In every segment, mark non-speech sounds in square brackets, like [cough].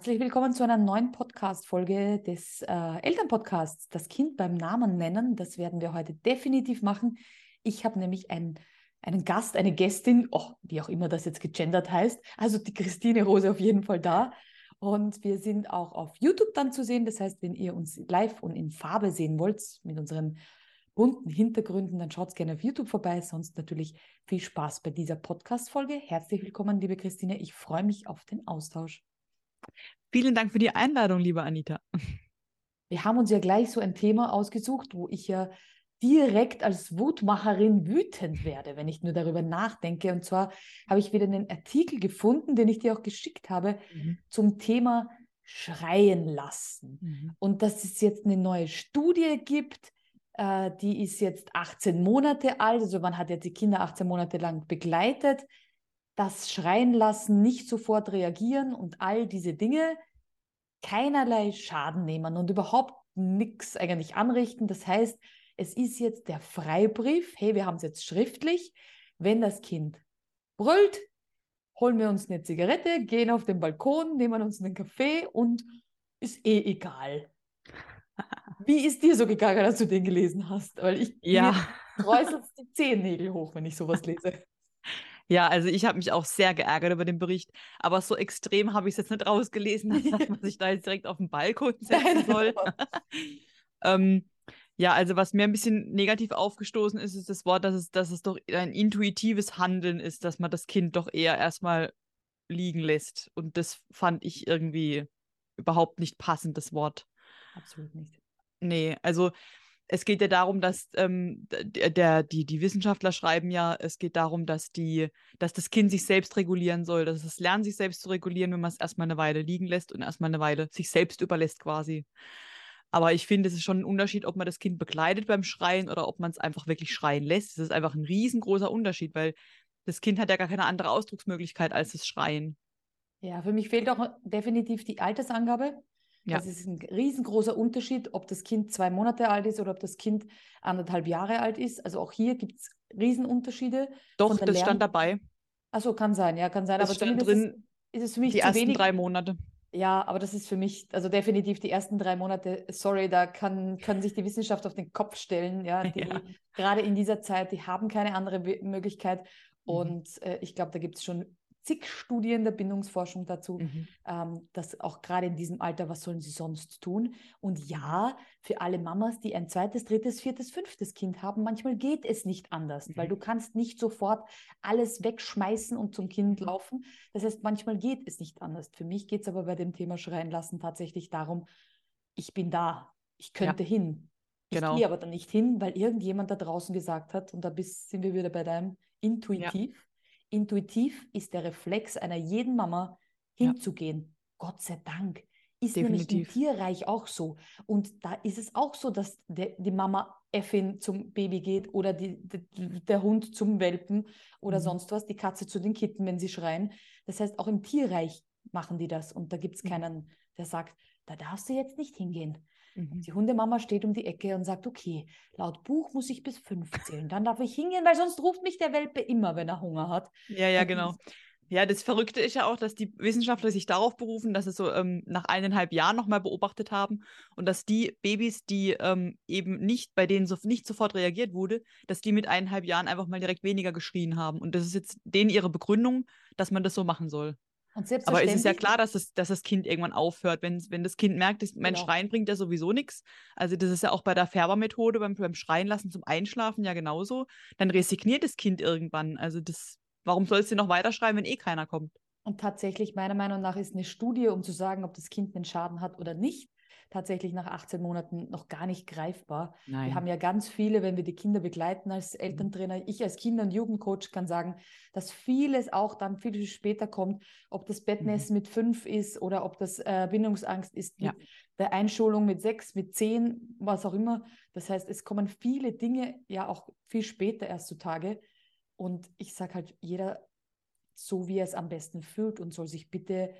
Herzlich willkommen zu einer neuen Podcast-Folge des äh, Elternpodcasts. Das Kind beim Namen nennen, das werden wir heute definitiv machen. Ich habe nämlich ein, einen Gast, eine Gästin, oh, wie auch immer das jetzt gegendert heißt, also die Christine Rose auf jeden Fall da. Und wir sind auch auf YouTube dann zu sehen. Das heißt, wenn ihr uns live und in Farbe sehen wollt, mit unseren bunten Hintergründen, dann schaut gerne auf YouTube vorbei. Sonst natürlich viel Spaß bei dieser Podcast-Folge. Herzlich willkommen, liebe Christine. Ich freue mich auf den Austausch. Vielen Dank für die Einladung, liebe Anita. Wir haben uns ja gleich so ein Thema ausgesucht, wo ich ja direkt als Wutmacherin wütend werde, wenn ich nur darüber nachdenke. Und zwar habe ich wieder einen Artikel gefunden, den ich dir auch geschickt habe, mhm. zum Thema Schreien lassen. Mhm. Und dass es jetzt eine neue Studie gibt, äh, die ist jetzt 18 Monate alt, also man hat jetzt die Kinder 18 Monate lang begleitet das Schreien lassen, nicht sofort reagieren und all diese Dinge keinerlei Schaden nehmen und überhaupt nichts eigentlich anrichten. Das heißt, es ist jetzt der Freibrief, hey, wir haben es jetzt schriftlich, wenn das Kind brüllt, holen wir uns eine Zigarette, gehen auf den Balkon, nehmen uns einen Kaffee und ist eh egal. [laughs] Wie ist dir so gegangen, als du den gelesen hast? Weil ich ja. kräuselt die Zehennägel hoch, wenn ich sowas lese. [laughs] Ja, also ich habe mich auch sehr geärgert über den Bericht, aber so extrem habe ich es jetzt nicht rausgelesen, [laughs] dass man sich da jetzt direkt auf den Balkon setzen soll. ähm, ja, also was mir ein bisschen negativ aufgestoßen ist, ist das Wort, dass es, dass es doch ein intuitives Handeln ist, dass man das Kind doch eher erstmal liegen lässt. Und das fand ich irgendwie überhaupt nicht passend, das Wort. Absolut nicht. Nee, also es geht ja darum, dass ähm, der, die, die Wissenschaftler schreiben ja, es geht darum, dass die, dass das Kind sich selbst regulieren soll, dass es lernt, sich selbst zu regulieren, wenn man es erstmal eine Weile liegen lässt und erstmal eine Weile sich selbst überlässt quasi. Aber ich finde, es ist schon ein Unterschied, ob man das Kind begleitet beim Schreien oder ob man es einfach wirklich schreien lässt. Das ist einfach ein riesengroßer Unterschied, weil das Kind hat ja gar keine andere Ausdrucksmöglichkeit als das Schreien. Ja, für mich fehlt auch definitiv die Altersangabe. Ja. Das ist ein riesengroßer Unterschied, ob das Kind zwei Monate alt ist oder ob das Kind anderthalb Jahre alt ist. Also auch hier gibt es Riesenunterschiede. Doch, das Lern stand dabei. Achso, kann sein, ja, kann sein. Das aber stand drin, ist, ist es für mich die ersten wenig. drei Monate. Ja, aber das ist für mich, also definitiv die ersten drei Monate, sorry, da kann, kann sich die Wissenschaft auf den Kopf stellen. Ja, [laughs] die, ja. gerade in dieser Zeit, die haben keine andere Möglichkeit. Mhm. Und äh, ich glaube, da gibt es schon zig Studien der Bindungsforschung dazu, mhm. ähm, dass auch gerade in diesem Alter, was sollen sie sonst tun? Und ja, für alle Mamas, die ein zweites, drittes, viertes, fünftes Kind haben, manchmal geht es nicht anders, mhm. weil du kannst nicht sofort alles wegschmeißen und zum Kind laufen. Das heißt, manchmal geht es nicht anders. Für mich geht es aber bei dem Thema Schreien lassen tatsächlich darum, ich bin da, ich könnte ja. hin. Ich genau. gehe aber dann nicht hin, weil irgendjemand da draußen gesagt hat, und da bist, sind wir wieder bei deinem intuitiv. Intuitiv ist der Reflex einer jeden Mama hinzugehen. Ja. Gott sei Dank. Ist Definitiv. nämlich im Tierreich auch so. Und da ist es auch so, dass der, die Mama Effin zum Baby geht oder die, die, der Hund zum Welpen oder mhm. sonst was, die Katze zu den Kitten, wenn sie schreien. Das heißt, auch im Tierreich machen die das. Und da gibt es mhm. keinen, der sagt, da darfst du jetzt nicht hingehen. Mhm. Die Hundemama steht um die Ecke und sagt, okay, laut Buch muss ich bis fünf zählen. Dann darf ich hingehen, weil sonst ruft mich der Welpe immer, wenn er Hunger hat. Ja, ja, genau. Ja, das Verrückte ist ja auch, dass die Wissenschaftler sich darauf berufen, dass sie so ähm, nach eineinhalb Jahren nochmal beobachtet haben und dass die Babys, die ähm, eben nicht, bei denen so nicht sofort reagiert wurde, dass die mit eineinhalb Jahren einfach mal direkt weniger geschrien haben. Und das ist jetzt denen ihre Begründung, dass man das so machen soll. Aber es ist ja klar, dass das, dass das Kind irgendwann aufhört, wenn, wenn das Kind merkt, dass mein genau. Schreien bringt ja sowieso nichts. Also das ist ja auch bei der Färbermethode beim, beim Schreien lassen zum Einschlafen ja genauso. Dann resigniert das Kind irgendwann. Also das, warum soll es denn noch weiter schreien, wenn eh keiner kommt? Und tatsächlich, meiner Meinung nach, ist eine Studie, um zu sagen, ob das Kind einen Schaden hat oder nicht, tatsächlich nach 18 Monaten noch gar nicht greifbar. Nein. Wir haben ja ganz viele, wenn wir die Kinder begleiten als mhm. Elterntrainer, ich als Kinder- und Jugendcoach kann sagen, dass vieles auch dann viel später kommt, ob das Bettnässen mhm. mit fünf ist oder ob das äh, Bindungsangst ist ja. mit der Einschulung mit sechs, mit zehn, was auch immer. Das heißt, es kommen viele Dinge ja auch viel später erst zutage. Und ich sage halt, jeder so, wie er es am besten fühlt und soll sich bitte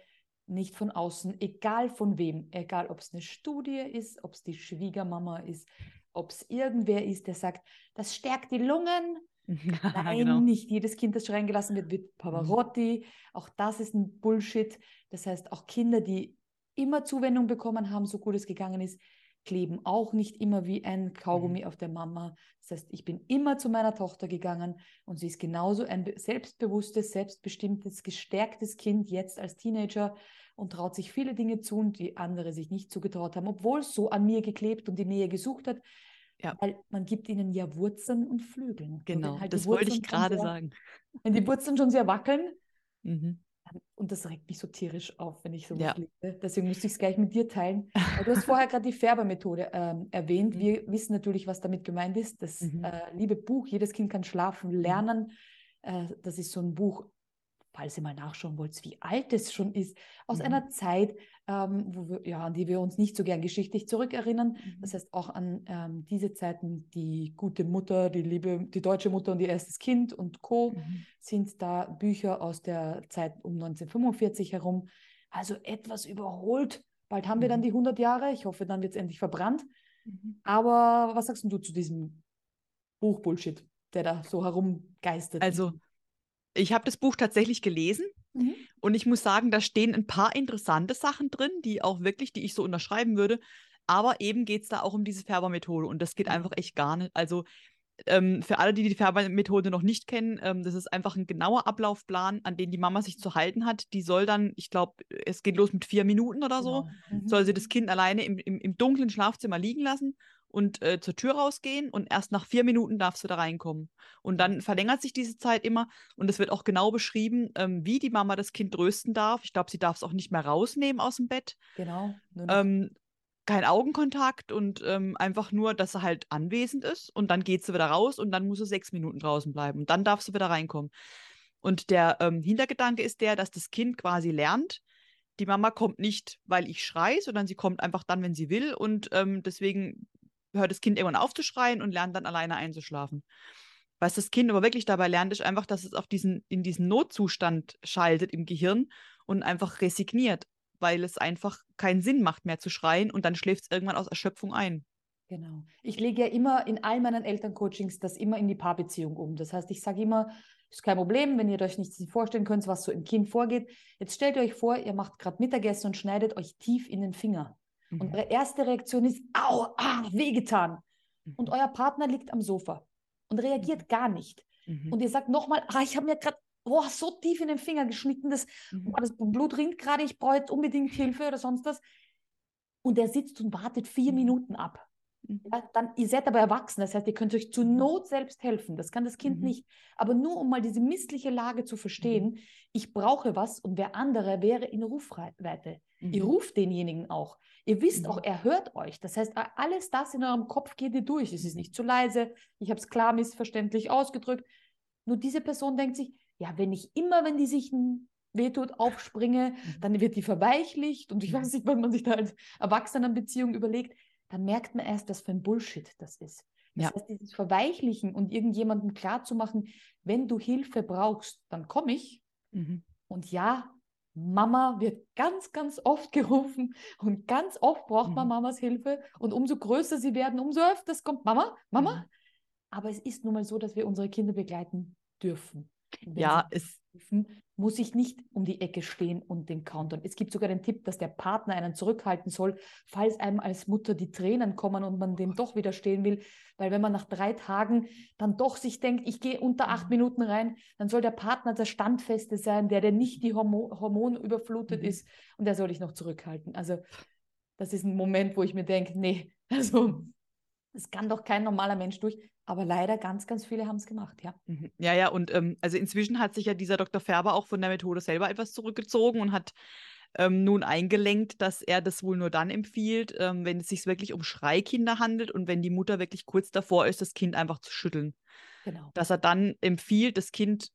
nicht von außen, egal von wem, egal ob es eine Studie ist, ob es die Schwiegermama ist, ob es irgendwer ist, der sagt, das stärkt die Lungen. [laughs] Nein, genau. nicht jedes Kind, das schreien gelassen wird, wird Pavarotti. Auch das ist ein Bullshit. Das heißt, auch Kinder, die immer Zuwendung bekommen haben, so gut es gegangen ist, kleben auch nicht immer wie ein Kaugummi mhm. auf der Mama. Das heißt, ich bin immer zu meiner Tochter gegangen und sie ist genauso ein selbstbewusstes, selbstbestimmtes, gestärktes Kind jetzt als Teenager und traut sich viele Dinge zu, die andere sich nicht zugetraut haben, obwohl es so an mir geklebt und die Nähe gesucht hat. Ja. Weil man gibt ihnen ja Wurzeln und Flügeln. Genau, halt das wollte ich gerade sagen. Wenn die Wurzeln schon sehr wackeln, mhm. Und das regt mich so tierisch auf, wenn ich so ja. lese. Deswegen musste ich es gleich mit dir teilen. du hast [laughs] vorher gerade die Färbermethode ähm, erwähnt. Mhm. Wir wissen natürlich, was damit gemeint ist. Das mhm. äh, liebe Buch, Jedes Kind kann schlafen, mhm. lernen. Äh, das ist so ein Buch, falls ihr mal nachschauen wollt, wie alt es schon ist, aus mhm. einer Zeit, ähm, wo wir, ja, an die wir uns nicht so gern geschichtlich zurückerinnern. Mhm. Das heißt auch an ähm, diese Zeiten, die gute Mutter, die liebe, die deutsche Mutter und ihr erstes Kind und Co. Mhm. sind da Bücher aus der Zeit um 1945 herum. Also etwas überholt. Bald haben wir dann mhm. die 100 Jahre. Ich hoffe, dann wird es endlich verbrannt. Mhm. Aber was sagst du zu diesem Buch-Bullshit, der da so herumgeistert? Also, ich habe das Buch tatsächlich gelesen mhm. und ich muss sagen, da stehen ein paar interessante Sachen drin, die auch wirklich, die ich so unterschreiben würde. Aber eben geht es da auch um diese Färbermethode und das geht mhm. einfach echt gar nicht. Also ähm, für alle, die die Färbermethode noch nicht kennen, ähm, das ist einfach ein genauer Ablaufplan, an den die Mama sich zu halten hat. Die soll dann, ich glaube, es geht los mit vier Minuten oder so, genau. mhm. soll sie das Kind alleine im, im, im dunklen Schlafzimmer liegen lassen und äh, zur Tür rausgehen und erst nach vier Minuten darfst du da reinkommen. Und dann verlängert sich diese Zeit immer und es wird auch genau beschrieben, ähm, wie die Mama das Kind trösten darf. Ich glaube, sie darf es auch nicht mehr rausnehmen aus dem Bett. Genau. Ähm, kein Augenkontakt und ähm, einfach nur, dass er halt anwesend ist und dann geht sie wieder raus und dann muss sie sechs Minuten draußen bleiben und dann darf sie wieder reinkommen. Und der ähm, Hintergedanke ist der, dass das Kind quasi lernt, die Mama kommt nicht, weil ich schreie, sondern sie kommt einfach dann, wenn sie will. Und ähm, deswegen hört das Kind irgendwann auf zu schreien und lernt dann alleine einzuschlafen. Was das Kind aber wirklich dabei lernt, ist einfach, dass es auf diesen, in diesen Notzustand schaltet im Gehirn und einfach resigniert, weil es einfach keinen Sinn macht mehr zu schreien und dann schläft es irgendwann aus Erschöpfung ein. Genau. Ich lege ja immer in all meinen Elterncoachings das immer in die Paarbeziehung um. Das heißt, ich sage immer, ist kein Problem, wenn ihr euch nicht vorstellen könnt, was so im Kind vorgeht. Jetzt stellt ihr euch vor, ihr macht gerade Mittagessen und schneidet euch tief in den Finger. Mhm. Und eure erste Reaktion ist, au, ah, wehgetan. Mhm. Und euer Partner liegt am Sofa und reagiert mhm. gar nicht. Mhm. Und ihr sagt nochmal, ah, ich habe mir gerade oh, so tief in den Finger geschnitten, das, oh, das Blut rinnt gerade, ich brauche jetzt unbedingt Hilfe oder sonst was. Und er sitzt und wartet vier mhm. Minuten ab. Mhm. Ja, dann, ihr seid aber erwachsen, das heißt, ihr könnt euch zur Not selbst helfen. Das kann das Kind mhm. nicht. Aber nur um mal diese missliche Lage zu verstehen, mhm. ich brauche was und wer andere wäre in Rufweite. Mhm. Ihr ruft denjenigen auch. Ihr wisst auch, mhm. er hört euch. Das heißt, alles das in eurem Kopf geht ihr durch. Es ist nicht zu leise. Ich habe es klar missverständlich ausgedrückt. Nur diese Person denkt sich, ja, wenn ich immer, wenn die sich wehtut, aufspringe, mhm. dann wird die verweichlicht. Und ich weiß nicht, wenn man sich da als Erwachsenenbeziehung überlegt, dann merkt man erst, was für ein Bullshit das ist. Das ja. heißt, dieses Verweichlichen und irgendjemandem klarzumachen, wenn du Hilfe brauchst, dann komme ich. Mhm. Und ja, Mama wird ganz, ganz oft [laughs] gerufen und ganz oft braucht man mhm. Mamas Hilfe. Und umso größer sie werden, umso öfter kommt Mama, Mama. Mhm. Aber es ist nun mal so, dass wir unsere Kinder begleiten dürfen. Ja, es, muss ich nicht um die Ecke stehen und den Countdown. Es gibt sogar den Tipp, dass der Partner einen zurückhalten soll, falls einem als Mutter die Tränen kommen und man dem doch widerstehen will. Weil wenn man nach drei Tagen dann doch sich denkt, ich gehe unter acht mhm. Minuten rein, dann soll der Partner der Standfeste sein, der, der nicht die Hormo Hormonüberflutet mhm. ist und der soll ich noch zurückhalten. Also das ist ein Moment, wo ich mir denke, nee, [laughs] also das kann doch kein normaler Mensch durch. Aber leider ganz, ganz viele haben es gemacht, ja. Mhm. Ja, ja, und ähm, also inzwischen hat sich ja dieser Dr. Färber auch von der Methode selber etwas zurückgezogen und hat ähm, nun eingelenkt, dass er das wohl nur dann empfiehlt, ähm, wenn es sich wirklich um Schreikinder handelt und wenn die Mutter wirklich kurz davor ist, das Kind einfach zu schütteln. Genau. Dass er dann empfiehlt, das Kind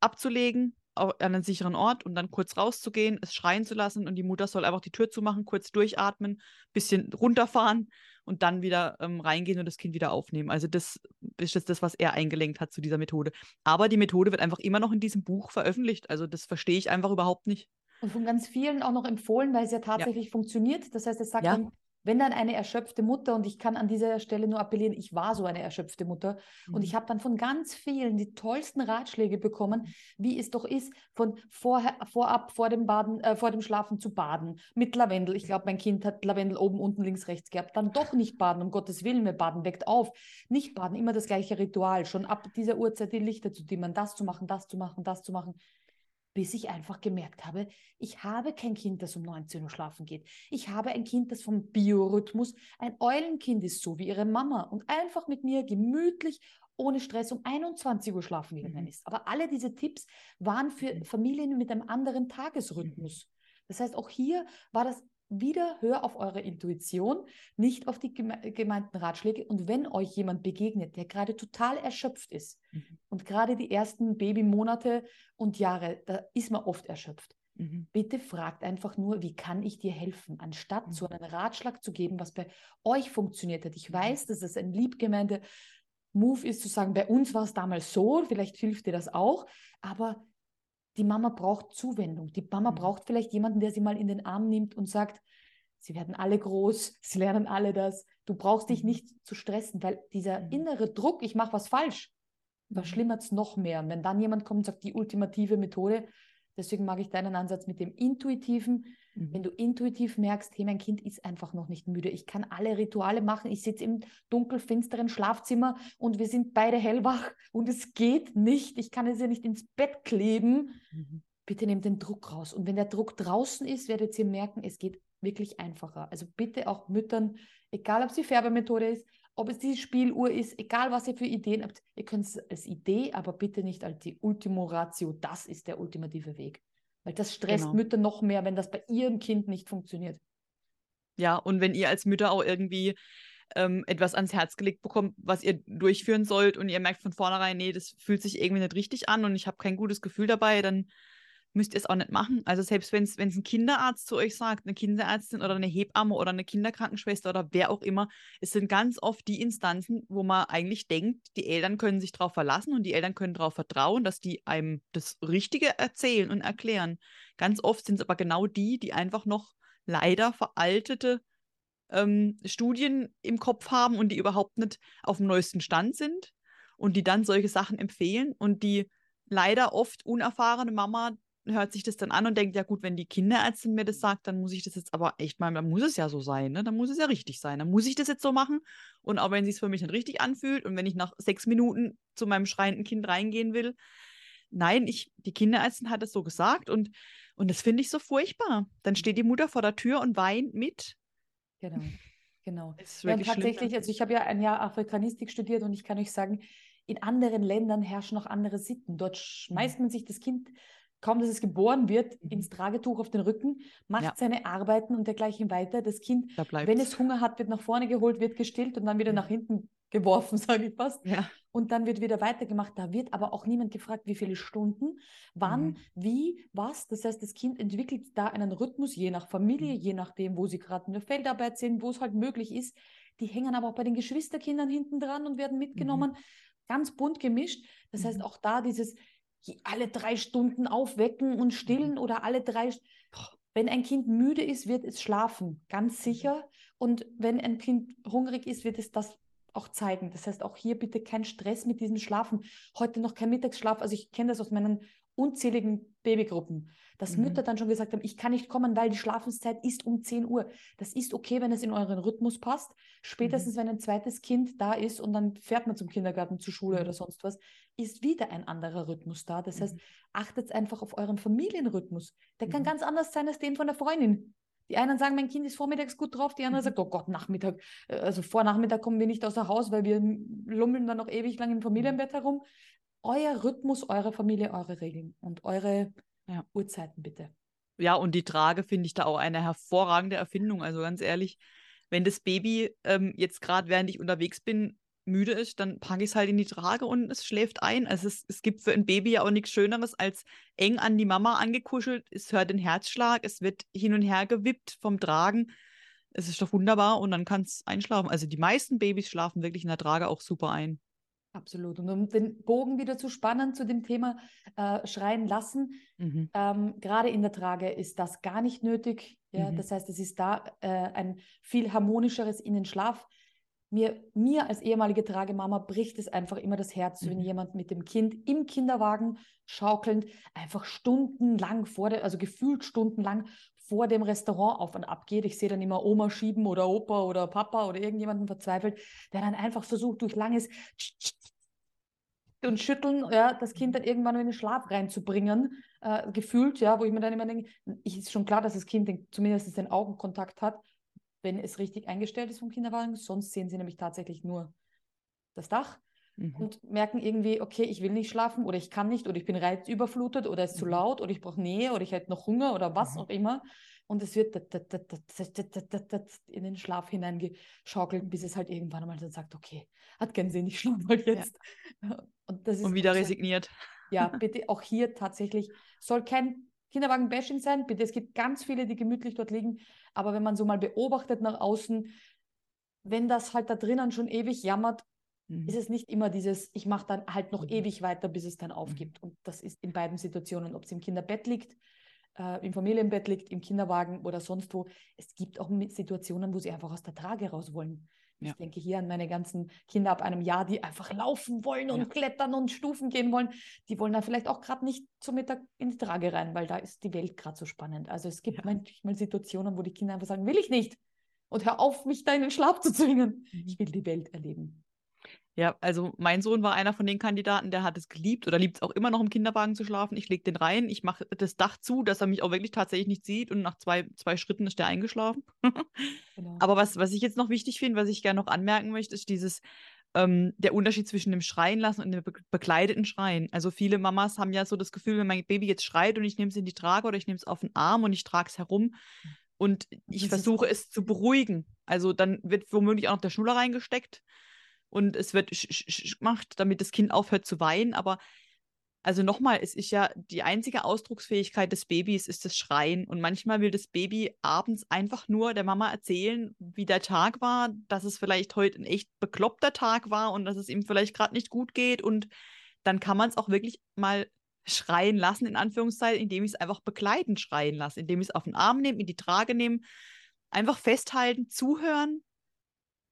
abzulegen an einen sicheren Ort und dann kurz rauszugehen, es schreien zu lassen und die Mutter soll einfach die Tür zumachen, kurz durchatmen, bisschen runterfahren und dann wieder ähm, reingehen und das Kind wieder aufnehmen. Also das ist jetzt das, was er eingelenkt hat zu dieser Methode. Aber die Methode wird einfach immer noch in diesem Buch veröffentlicht. Also das verstehe ich einfach überhaupt nicht. Und von ganz vielen auch noch empfohlen, weil es ja tatsächlich ja. funktioniert. Das heißt, es sagt ja. dann, wenn dann eine erschöpfte Mutter, und ich kann an dieser Stelle nur appellieren, ich war so eine erschöpfte Mutter, mhm. und ich habe dann von ganz vielen die tollsten Ratschläge bekommen, wie es doch ist, von vorher, vorab vor dem Baden, äh, vor dem Schlafen zu baden, mit Lavendel. Ich glaube, mein Kind hat Lavendel oben, unten, links, rechts gehabt. Dann doch nicht baden, um Gottes Willen, wir baden, weckt auf. Nicht baden, immer das gleiche Ritual, schon ab dieser Uhrzeit die Lichter zu dimmen, das zu machen, das zu machen, das zu machen bis ich einfach gemerkt habe, ich habe kein Kind, das um 19 Uhr schlafen geht. Ich habe ein Kind, das vom Biorhythmus ein Eulenkind ist, so wie ihre Mama und einfach mit mir gemütlich ohne Stress um 21 Uhr schlafen gegangen mhm. ist. Aber alle diese Tipps waren für mhm. Familien mit einem anderen Tagesrhythmus. Mhm. Das heißt, auch hier war das wieder hör auf eure Intuition, nicht auf die gemeinten Ratschläge. Und wenn euch jemand begegnet, der gerade total erschöpft ist mhm. und gerade die ersten Babymonate und Jahre, da ist man oft erschöpft. Mhm. Bitte fragt einfach nur, wie kann ich dir helfen, anstatt mhm. so einen Ratschlag zu geben, was bei euch funktioniert hat. Ich mhm. weiß, dass es ein liebgemeinter Move ist, zu sagen, bei uns war es damals so, vielleicht hilft dir das auch, aber die Mama braucht Zuwendung. Die Mama mhm. braucht vielleicht jemanden, der sie mal in den Arm nimmt und sagt, sie werden alle groß, [laughs] sie lernen alle das. Du brauchst dich mhm. nicht zu stressen, weil dieser mhm. innere Druck, ich mache was falsch, mhm. verschlimmert es noch mehr. Und wenn dann jemand kommt und sagt, die ultimative Methode, deswegen mag ich deinen Ansatz mit dem Intuitiven, mhm. wenn du intuitiv merkst, hey, mein Kind ist einfach noch nicht müde, ich kann alle Rituale machen, ich sitze im dunkelfinsteren Schlafzimmer und wir sind beide hellwach und es geht nicht, ich kann es ja nicht ins Bett kleben. Mhm. Bitte nehmt den Druck raus. Und wenn der Druck draußen ist, werdet ihr merken, es geht wirklich einfacher. Also bitte auch Müttern, egal ob es die Färbemethode ist, ob es die Spieluhr ist, egal was ihr für Ideen habt, ihr könnt es als Idee, aber bitte nicht als die Ultimo Ratio, das ist der ultimative Weg. Weil das stresst genau. Mütter noch mehr, wenn das bei ihrem Kind nicht funktioniert. Ja, und wenn ihr als Mütter auch irgendwie ähm, etwas ans Herz gelegt bekommt, was ihr durchführen sollt und ihr merkt von vornherein, nee, das fühlt sich irgendwie nicht richtig an und ich habe kein gutes Gefühl dabei, dann müsst ihr es auch nicht machen. Also selbst wenn es ein Kinderarzt zu euch sagt, eine Kinderärztin oder eine Hebamme oder eine Kinderkrankenschwester oder wer auch immer, es sind ganz oft die Instanzen, wo man eigentlich denkt, die Eltern können sich darauf verlassen und die Eltern können darauf vertrauen, dass die einem das Richtige erzählen und erklären. Ganz oft sind es aber genau die, die einfach noch leider veraltete ähm, Studien im Kopf haben und die überhaupt nicht auf dem neuesten Stand sind und die dann solche Sachen empfehlen und die leider oft unerfahrene Mama hört sich das dann an und denkt, ja gut, wenn die Kinderärztin mir das sagt, dann muss ich das jetzt aber echt mal, dann muss es ja so sein, ne? Dann muss es ja richtig sein. Dann muss ich das jetzt so machen. Und auch wenn es sich für mich nicht richtig anfühlt und wenn ich nach sechs Minuten zu meinem schreienden Kind reingehen will, nein, ich, die Kinderärztin hat es so gesagt und, und das finde ich so furchtbar. Dann steht die Mutter vor der Tür und weint mit. Genau, genau. [laughs] Ja, tatsächlich, also ich habe ja ein Jahr Afrikanistik studiert und ich kann euch sagen, in anderen Ländern herrschen noch andere Sitten. Dort schmeißt mhm. man sich das Kind kaum dass es geboren wird, mhm. ins Tragetuch auf den Rücken, macht ja. seine Arbeiten und dergleichen weiter. Das Kind, da wenn es Hunger hat, wird nach vorne geholt, wird gestillt und dann wieder mhm. nach hinten geworfen, [laughs] sage ich fast. Ja. Und dann wird wieder weitergemacht. Da wird aber auch niemand gefragt, wie viele Stunden, wann, mhm. wie, was. Das heißt, das Kind entwickelt da einen Rhythmus, je nach Familie, mhm. je nachdem, wo sie gerade in der Feldarbeit sind, wo es halt möglich ist. Die hängen aber auch bei den Geschwisterkindern hinten dran und werden mitgenommen. Mhm. Ganz bunt gemischt. Das heißt, auch da dieses, alle drei Stunden aufwecken und stillen mhm. oder alle drei. Wenn ein Kind müde ist, wird es schlafen, ganz mhm. sicher. Und wenn ein Kind hungrig ist, wird es das auch zeigen. Das heißt, auch hier bitte kein Stress mit diesem Schlafen. Heute noch kein Mittagsschlaf. Also ich kenne das aus meinen unzähligen Babygruppen, dass mhm. Mütter dann schon gesagt haben, ich kann nicht kommen, weil die Schlafenszeit ist um 10 Uhr. Das ist okay, wenn es in euren Rhythmus passt. Spätestens, mhm. wenn ein zweites Kind da ist und dann fährt man zum Kindergarten, zur Schule mhm. oder sonst was, ist wieder ein anderer Rhythmus da. Das heißt, mhm. achtet einfach auf euren Familienrhythmus. Der kann mhm. ganz anders sein als den von der Freundin. Die einen sagen, mein Kind ist vormittags gut drauf, die anderen mhm. sagen, oh Gott, Nachmittag, äh, also vor Nachmittag kommen wir nicht außer Haus, weil wir lummeln dann noch ewig lang im Familienbett herum euer Rhythmus, eure Familie, eure Regeln und eure ja. Uhrzeiten bitte. Ja, und die Trage finde ich da auch eine hervorragende Erfindung. Also ganz ehrlich, wenn das Baby ähm, jetzt gerade, während ich unterwegs bin, müde ist, dann packe ich es halt in die Trage und es schläft ein. Also es, es gibt für ein Baby ja auch nichts Schöneres als eng an die Mama angekuschelt. Es hört den Herzschlag, es wird hin und her gewippt vom Tragen. Es ist doch wunderbar und dann kann es einschlafen. Also die meisten Babys schlafen wirklich in der Trage auch super ein. Absolut. Und um den Bogen wieder zu spannen zu dem Thema äh, Schreien lassen, mhm. ähm, gerade in der Trage ist das gar nicht nötig. Ja? Mhm. Das heißt, es ist da äh, ein viel harmonischeres in den Schlaf. Mir, mir als ehemalige Tragemama bricht es einfach immer das Herz, mhm. wenn jemand mit dem Kind im Kinderwagen schaukelnd einfach stundenlang vor der, also gefühlt stundenlang vor dem Restaurant auf und ab geht. Ich sehe dann immer Oma schieben oder Opa oder Papa oder irgendjemanden verzweifelt, der dann einfach versucht, durch langes und Schütteln, ja, das Kind dann irgendwann in den Schlaf reinzubringen, äh, gefühlt, ja, wo ich mir dann immer denke, ich, ist schon klar, dass das Kind den, zumindest den Augenkontakt hat, wenn es richtig eingestellt ist vom Kinderwagen, sonst sehen sie nämlich tatsächlich nur das Dach mhm. und merken irgendwie, okay, ich will nicht schlafen oder ich kann nicht oder ich bin reizüberflutet oder es ist mhm. zu laut oder ich brauche Nähe oder ich hätte noch Hunger oder was mhm. auch immer. Und es wird in den Schlaf hineingeschaukelt, bis es halt irgendwann einmal dann sagt, okay, hat keinen Sinn, ich schlafe halt jetzt. Ja. [laughs] Und, das ist und wieder resigniert. Ja, [laughs] bitte auch hier tatsächlich soll kein Kinderwagen-Bashing sein. Bitte, es gibt ganz viele, die gemütlich dort liegen. Aber wenn man so mal beobachtet nach außen, wenn das halt da drinnen schon ewig jammert, mhm. ist es nicht immer dieses, ich mache dann halt noch mhm. ewig weiter, bis es dann aufgibt. Mhm. Und das ist in beiden Situationen, ob es im Kinderbett liegt, äh, im Familienbett liegt, im Kinderwagen oder sonst wo. Es gibt auch Situationen, wo sie einfach aus der Trage raus wollen. Ja. Ich denke hier an meine ganzen Kinder ab einem Jahr, die einfach laufen wollen und ja. klettern und Stufen gehen wollen. Die wollen dann vielleicht auch gerade nicht zum Mittag in die Trage rein, weil da ist die Welt gerade so spannend. Also es gibt ja. manchmal Situationen, wo die Kinder einfach sagen, will ich nicht. Und hör auf, mich da in den Schlaf zu zwingen. Mhm. Ich will die Welt erleben. Ja, also mein Sohn war einer von den Kandidaten, der hat es geliebt oder liebt es auch immer noch im Kinderwagen zu schlafen. Ich lege den rein, ich mache das Dach zu, dass er mich auch wirklich tatsächlich nicht sieht und nach zwei, zwei Schritten ist der eingeschlafen. [laughs] genau. Aber was, was ich jetzt noch wichtig finde, was ich gerne noch anmerken möchte, ist dieses, ähm, der Unterschied zwischen dem Schreien lassen und dem be bekleideten Schreien. Also viele Mamas haben ja so das Gefühl, wenn mein Baby jetzt schreit und ich nehme es in die Trage oder ich nehme es auf den Arm und ich trage es herum und ich versuche es zu beruhigen. Also dann wird womöglich auch noch der Schnuller reingesteckt und es wird gemacht, damit das Kind aufhört zu weinen. Aber also nochmal, es ist ja die einzige Ausdrucksfähigkeit des Babys ist das Schreien. Und manchmal will das Baby abends einfach nur der Mama erzählen, wie der Tag war, dass es vielleicht heute ein echt bekloppter Tag war und dass es ihm vielleicht gerade nicht gut geht. Und dann kann man es auch wirklich mal schreien lassen, in Anführungszeichen, indem ich es einfach begleitend schreien lasse, indem ich es auf den Arm nehme, in die Trage nehme, einfach festhalten, zuhören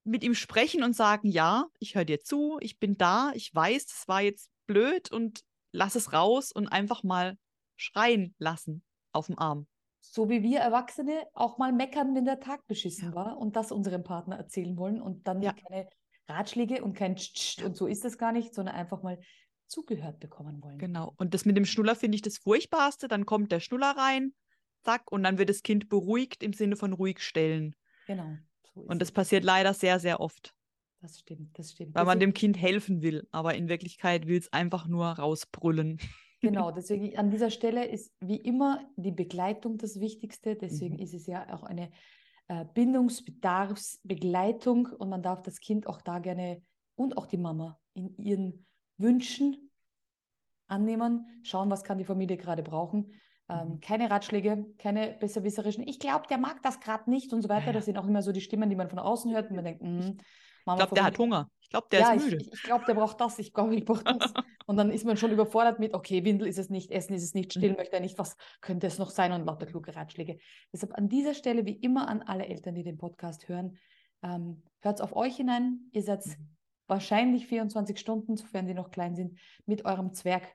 mit ihm sprechen und sagen, ja, ich höre dir zu, ich bin da, ich weiß, das war jetzt blöd und lass es raus und einfach mal schreien lassen auf dem Arm. So wie wir Erwachsene auch mal meckern, wenn der Tag beschissen ja. war und das unserem Partner erzählen wollen und dann ja. keine Ratschläge und kein Tsch, und so ist es gar nicht, sondern einfach mal zugehört bekommen wollen. Genau. Und das mit dem Schnuller finde ich das Furchtbarste. Dann kommt der Schnuller rein, zack, und dann wird das Kind beruhigt im Sinne von ruhig stellen. Genau. So und das passiert leider sehr, sehr oft. Das stimmt, das stimmt. Weil man dem Kind helfen will, aber in Wirklichkeit will es einfach nur rausbrüllen. Genau, [laughs] deswegen an dieser Stelle ist wie immer die Begleitung das Wichtigste. Deswegen mhm. ist es ja auch eine äh, Bindungsbedarfsbegleitung und man darf das Kind auch da gerne und auch die Mama in ihren Wünschen annehmen, schauen, was kann die Familie gerade brauchen ähm, mhm. keine Ratschläge, keine besserwisserischen. Ich glaube, der mag das gerade nicht und so weiter. Ja, ja. Das sind auch immer so die Stimmen, die man von außen hört und man denkt, mh, ich glaube, der hat Hunger. Ich glaube, der ja, ist müde. Ich, ich glaube, der braucht das. Ich glaube, ich brauche das. [laughs] und dann ist man schon überfordert mit, okay, Windel ist es nicht, Essen ist es nicht, still mhm. möchte er nicht, was könnte es noch sein und lauter kluge Ratschläge. Deshalb an dieser Stelle, wie immer an alle Eltern, die den Podcast hören, ähm, hört auf euch hinein. Ihr seid mhm. wahrscheinlich 24 Stunden, sofern die noch klein sind, mit eurem Zwerg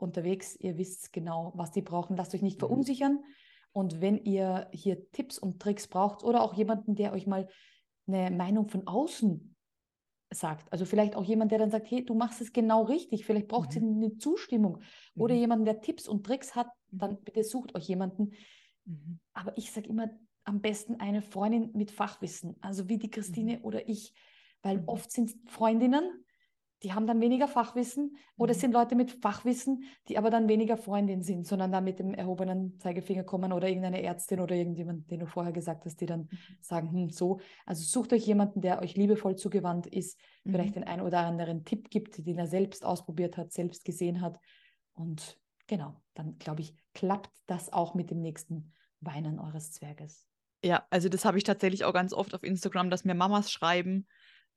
unterwegs. Ihr wisst genau, was die brauchen. Lasst euch nicht mhm. verunsichern. Und wenn ihr hier Tipps und Tricks braucht oder auch jemanden, der euch mal eine Meinung von außen sagt, also vielleicht auch jemand, der dann sagt, hey, du machst es genau richtig, vielleicht braucht mhm. sie eine Zustimmung oder mhm. jemanden, der Tipps und Tricks hat, mhm. dann bitte sucht euch jemanden. Mhm. Aber ich sage immer, am besten eine Freundin mit Fachwissen, also wie die Christine mhm. oder ich, weil oft sind Freundinnen, die haben dann weniger Fachwissen oder es mhm. sind Leute mit Fachwissen, die aber dann weniger Freundin sind, sondern dann mit dem erhobenen Zeigefinger kommen oder irgendeine Ärztin oder irgendjemand, den du vorher gesagt hast, die dann mhm. sagen, hm, so. Also sucht euch jemanden, der euch liebevoll zugewandt ist, mhm. vielleicht den einen oder anderen Tipp gibt, den er selbst ausprobiert hat, selbst gesehen hat. Und genau, dann glaube ich, klappt das auch mit dem nächsten Weinen eures Zwerges. Ja, also das habe ich tatsächlich auch ganz oft auf Instagram, dass mir Mamas schreiben,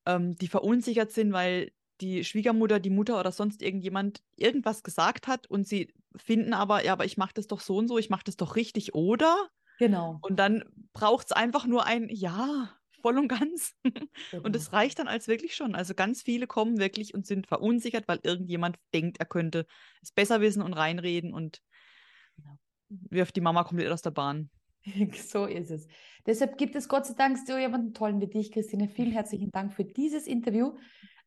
ähm, die verunsichert sind, weil die Schwiegermutter, die Mutter oder sonst irgendjemand irgendwas gesagt hat und sie finden aber, ja, aber ich mache das doch so und so, ich mache das doch richtig, oder? Genau. Und dann braucht es einfach nur ein Ja, voll und ganz. Genau. Und es reicht dann als wirklich schon. Also ganz viele kommen wirklich und sind verunsichert, weil irgendjemand denkt, er könnte es besser wissen und reinreden und genau. wirft die Mama komplett aus der Bahn. [laughs] So ist es. Deshalb gibt es Gott sei Dank so jemanden tollen wie dich, Christine. Vielen herzlichen Dank für dieses Interview.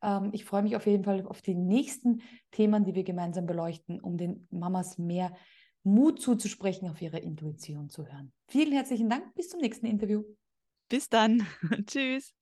Ähm, ich freue mich auf jeden Fall auf die nächsten Themen, die wir gemeinsam beleuchten, um den Mamas mehr Mut zuzusprechen, auf ihre Intuition zu hören. Vielen herzlichen Dank. Bis zum nächsten Interview. Bis dann. [laughs] Tschüss.